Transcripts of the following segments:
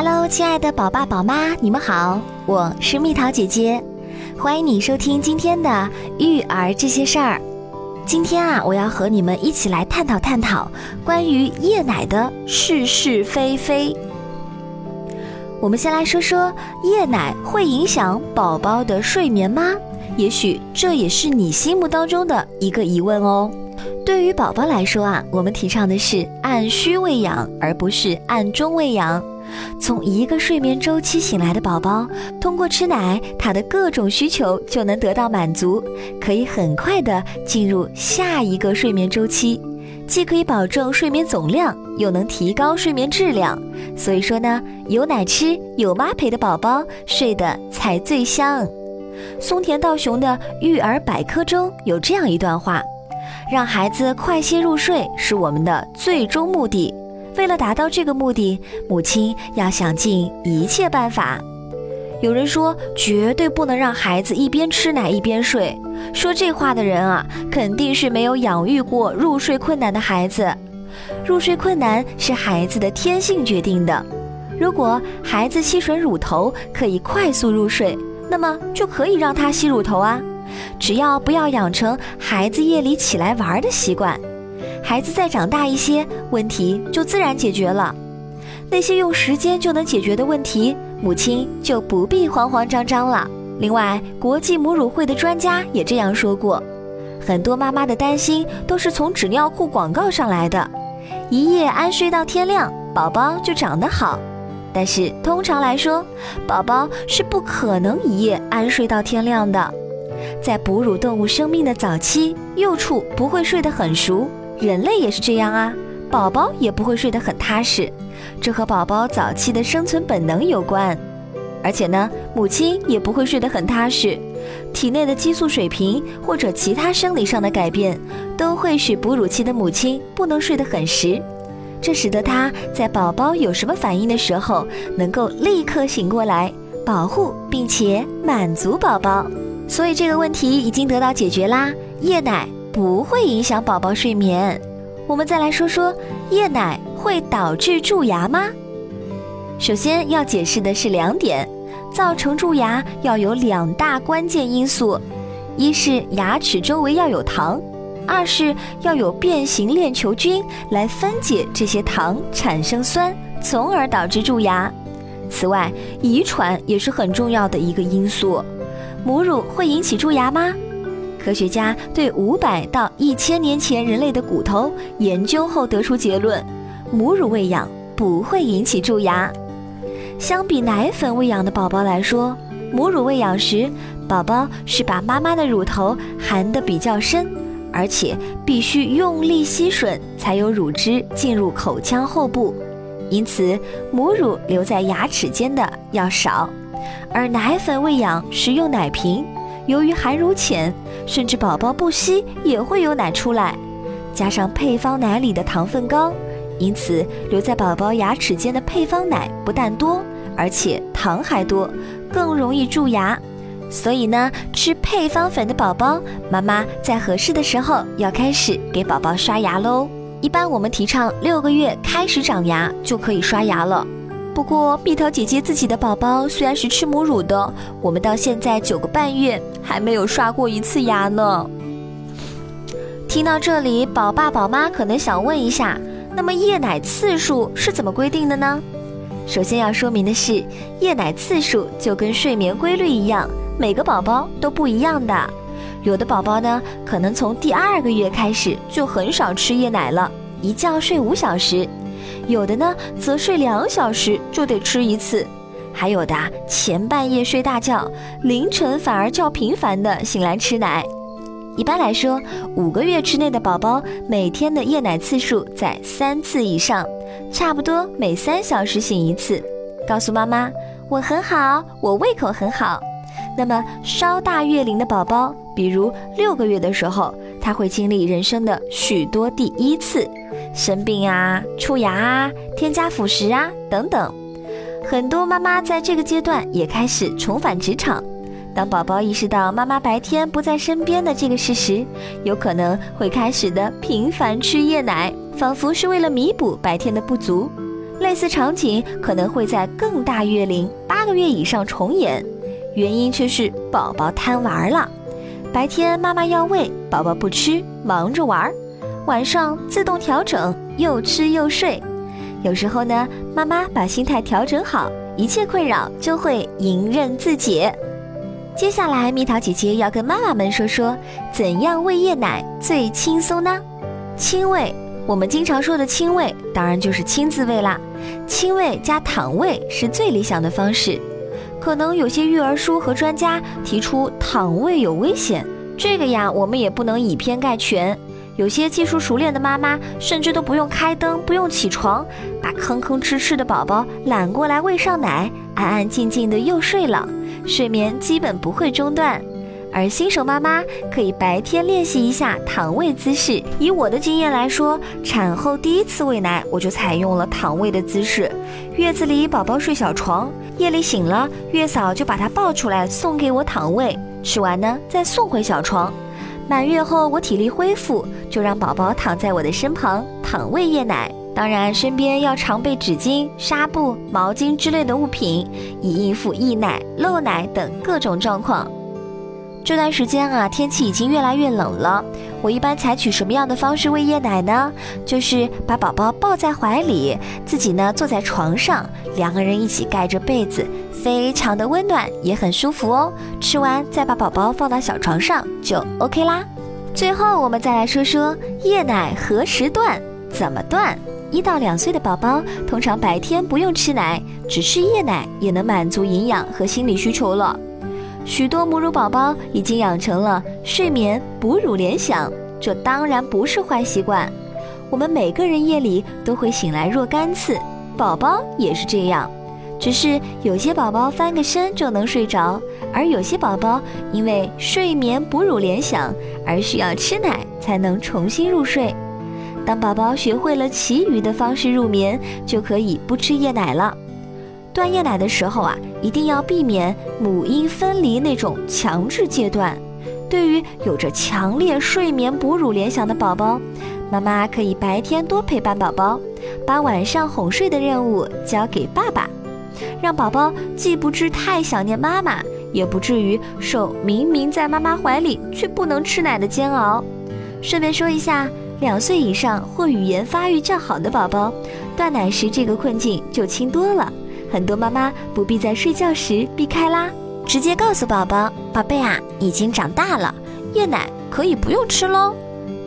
Hello，亲爱的宝爸宝妈，你们好，我是蜜桃姐姐，欢迎你收听今天的育儿这些事儿。今天啊，我要和你们一起来探讨探讨关于夜奶的是是非非。我们先来说说夜奶会影响宝宝的睡眠吗？也许这也是你心目当中的一个疑问哦。对于宝宝来说啊，我们提倡的是按需喂养，而不是按钟喂养。从一个睡眠周期醒来的宝宝，通过吃奶，他的各种需求就能得到满足，可以很快的进入下一个睡眠周期，既可以保证睡眠总量，又能提高睡眠质量。所以说呢，有奶吃、有妈陪的宝宝睡得才最香。松田道雄的育儿百科中有这样一段话：让孩子快些入睡是我们的最终目的。为了达到这个目的，母亲要想尽一切办法。有人说绝对不能让孩子一边吃奶一边睡，说这话的人啊，肯定是没有养育过入睡困难的孩子。入睡困难是孩子的天性决定的。如果孩子吸吮乳头可以快速入睡，那么就可以让他吸乳头啊，只要不要养成孩子夜里起来玩的习惯。孩子再长大一些，问题就自然解决了。那些用时间就能解决的问题，母亲就不必慌慌张张了。另外，国际母乳会的专家也这样说过，很多妈妈的担心都是从纸尿裤广告上来的。一夜安睡到天亮，宝宝就长得好。但是通常来说，宝宝是不可能一夜安睡到天亮的。在哺乳动物生命的早期，幼畜不会睡得很熟。人类也是这样啊，宝宝也不会睡得很踏实，这和宝宝早期的生存本能有关。而且呢，母亲也不会睡得很踏实，体内的激素水平或者其他生理上的改变，都会使哺乳期的母亲不能睡得很实，这使得她在宝宝有什么反应的时候，能够立刻醒过来，保护并且满足宝宝。所以这个问题已经得到解决啦，夜奶。不会影响宝宝睡眠。我们再来说说夜奶会导致蛀牙吗？首先要解释的是两点，造成蛀牙要有两大关键因素：一是牙齿周围要有糖，二是要有变形链球菌来分解这些糖产生酸，从而导致蛀牙。此外，遗传也是很重要的一个因素。母乳会引起蛀牙吗？科学家对五百到一千年前人类的骨头研究后得出结论：母乳喂养不会引起蛀牙。相比奶粉喂养的宝宝来说，母乳喂养时，宝宝是把妈妈的乳头含得比较深，而且必须用力吸吮才有乳汁进入口腔后部，因此母乳留在牙齿间的要少。而奶粉喂养时用奶瓶。由于含乳浅，甚至宝宝不吸也会有奶出来，加上配方奶里的糖分高，因此留在宝宝牙齿间的配方奶不但多，而且糖还多，更容易蛀牙。所以呢，吃配方粉的宝宝，妈妈在合适的时候要开始给宝宝刷牙喽。一般我们提倡六个月开始长牙就可以刷牙了。不过，蜜桃姐姐自己的宝宝虽然是吃母乳的，我们到现在九个半月还没有刷过一次牙呢。听到这里，宝爸宝妈可能想问一下，那么夜奶次数是怎么规定的呢？首先要说明的是，夜奶次数就跟睡眠规律一样，每个宝宝都不一样的。有的宝宝呢，可能从第二个月开始就很少吃夜奶了，一觉睡五小时。有的呢，则睡两小时就得吃一次；还有的前半夜睡大觉，凌晨反而较频繁的醒来吃奶。一般来说，五个月之内的宝宝每天的夜奶次数在三次以上，差不多每三小时醒一次。告诉妈妈，我很好，我胃口很好。那么稍大月龄的宝宝，比如六个月的时候，他会经历人生的许多第一次。生病啊，出牙啊，添加辅食啊，等等，很多妈妈在这个阶段也开始重返职场。当宝宝意识到妈妈白天不在身边的这个事实，有可能会开始的频繁吃夜奶，仿佛是为了弥补白天的不足。类似场景可能会在更大月龄八个月以上重演，原因却是宝宝贪玩了。白天妈妈要喂，宝宝不吃，忙着玩；晚上自动调整，又吃又睡。有时候呢，妈妈把心态调整好，一切困扰就会迎刃自解。接下来，蜜桃姐姐要跟妈妈们说说，怎样喂夜奶最轻松呢？亲喂，我们经常说的亲喂，当然就是亲自喂啦。亲喂加躺喂是最理想的方式。可能有些育儿书和专家提出躺喂有危险，这个呀，我们也不能以偏概全。有些技术熟练的妈妈，甚至都不用开灯，不用起床，把吭吭哧哧的宝宝揽过来喂上奶，安安静静的又睡了。睡眠基本不会中断，而新手妈妈可以白天练习一下躺喂姿势。以我的经验来说，产后第一次喂奶，我就采用了躺喂的姿势。月子里宝宝睡小床，夜里醒了，月嫂就把他抱出来送给我躺喂，吃完呢再送回小床。满月后我体力恢复，就让宝宝躺在我的身旁躺喂夜奶。当然，身边要常备纸巾、纱布、毛巾之类的物品，以应付溢奶、漏奶等各种状况。这段时间啊，天气已经越来越冷了。我一般采取什么样的方式喂夜奶呢？就是把宝宝抱在怀里，自己呢坐在床上，两个人一起盖着被子，非常的温暖，也很舒服哦。吃完再把宝宝放到小床上就 OK 啦。最后，我们再来说说夜奶何时断，怎么断。一到两岁的宝宝，通常白天不用吃奶，只吃夜奶也能满足营养和心理需求了。许多母乳宝宝已经养成了睡眠哺乳联想，这当然不是坏习惯。我们每个人夜里都会醒来若干次，宝宝也是这样。只是有些宝宝翻个身就能睡着，而有些宝宝因为睡眠哺乳联想而需要吃奶才能重新入睡。当宝宝学会了其余的方式入眠，就可以不吃夜奶了。断夜奶的时候啊，一定要避免母婴分离那种强制戒断。对于有着强烈睡眠哺乳联想的宝宝，妈妈可以白天多陪伴宝宝，把晚上哄睡的任务交给爸爸，让宝宝既不至太想念妈妈，也不至于受明明在妈妈怀里却不能吃奶的煎熬。顺便说一下。两岁以上或语言发育较好的宝宝，断奶时这个困境就轻多了。很多妈妈不必在睡觉时避开啦，直接告诉宝宝：“宝贝啊，已经长大了，夜奶可以不用吃喽。”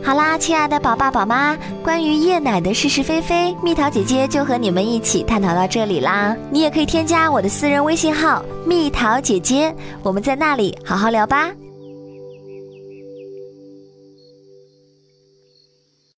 好啦，亲爱的宝爸宝妈，关于夜奶的是是非非，蜜桃姐姐就和你们一起探讨到这里啦。你也可以添加我的私人微信号“蜜桃姐姐”，我们在那里好好聊吧。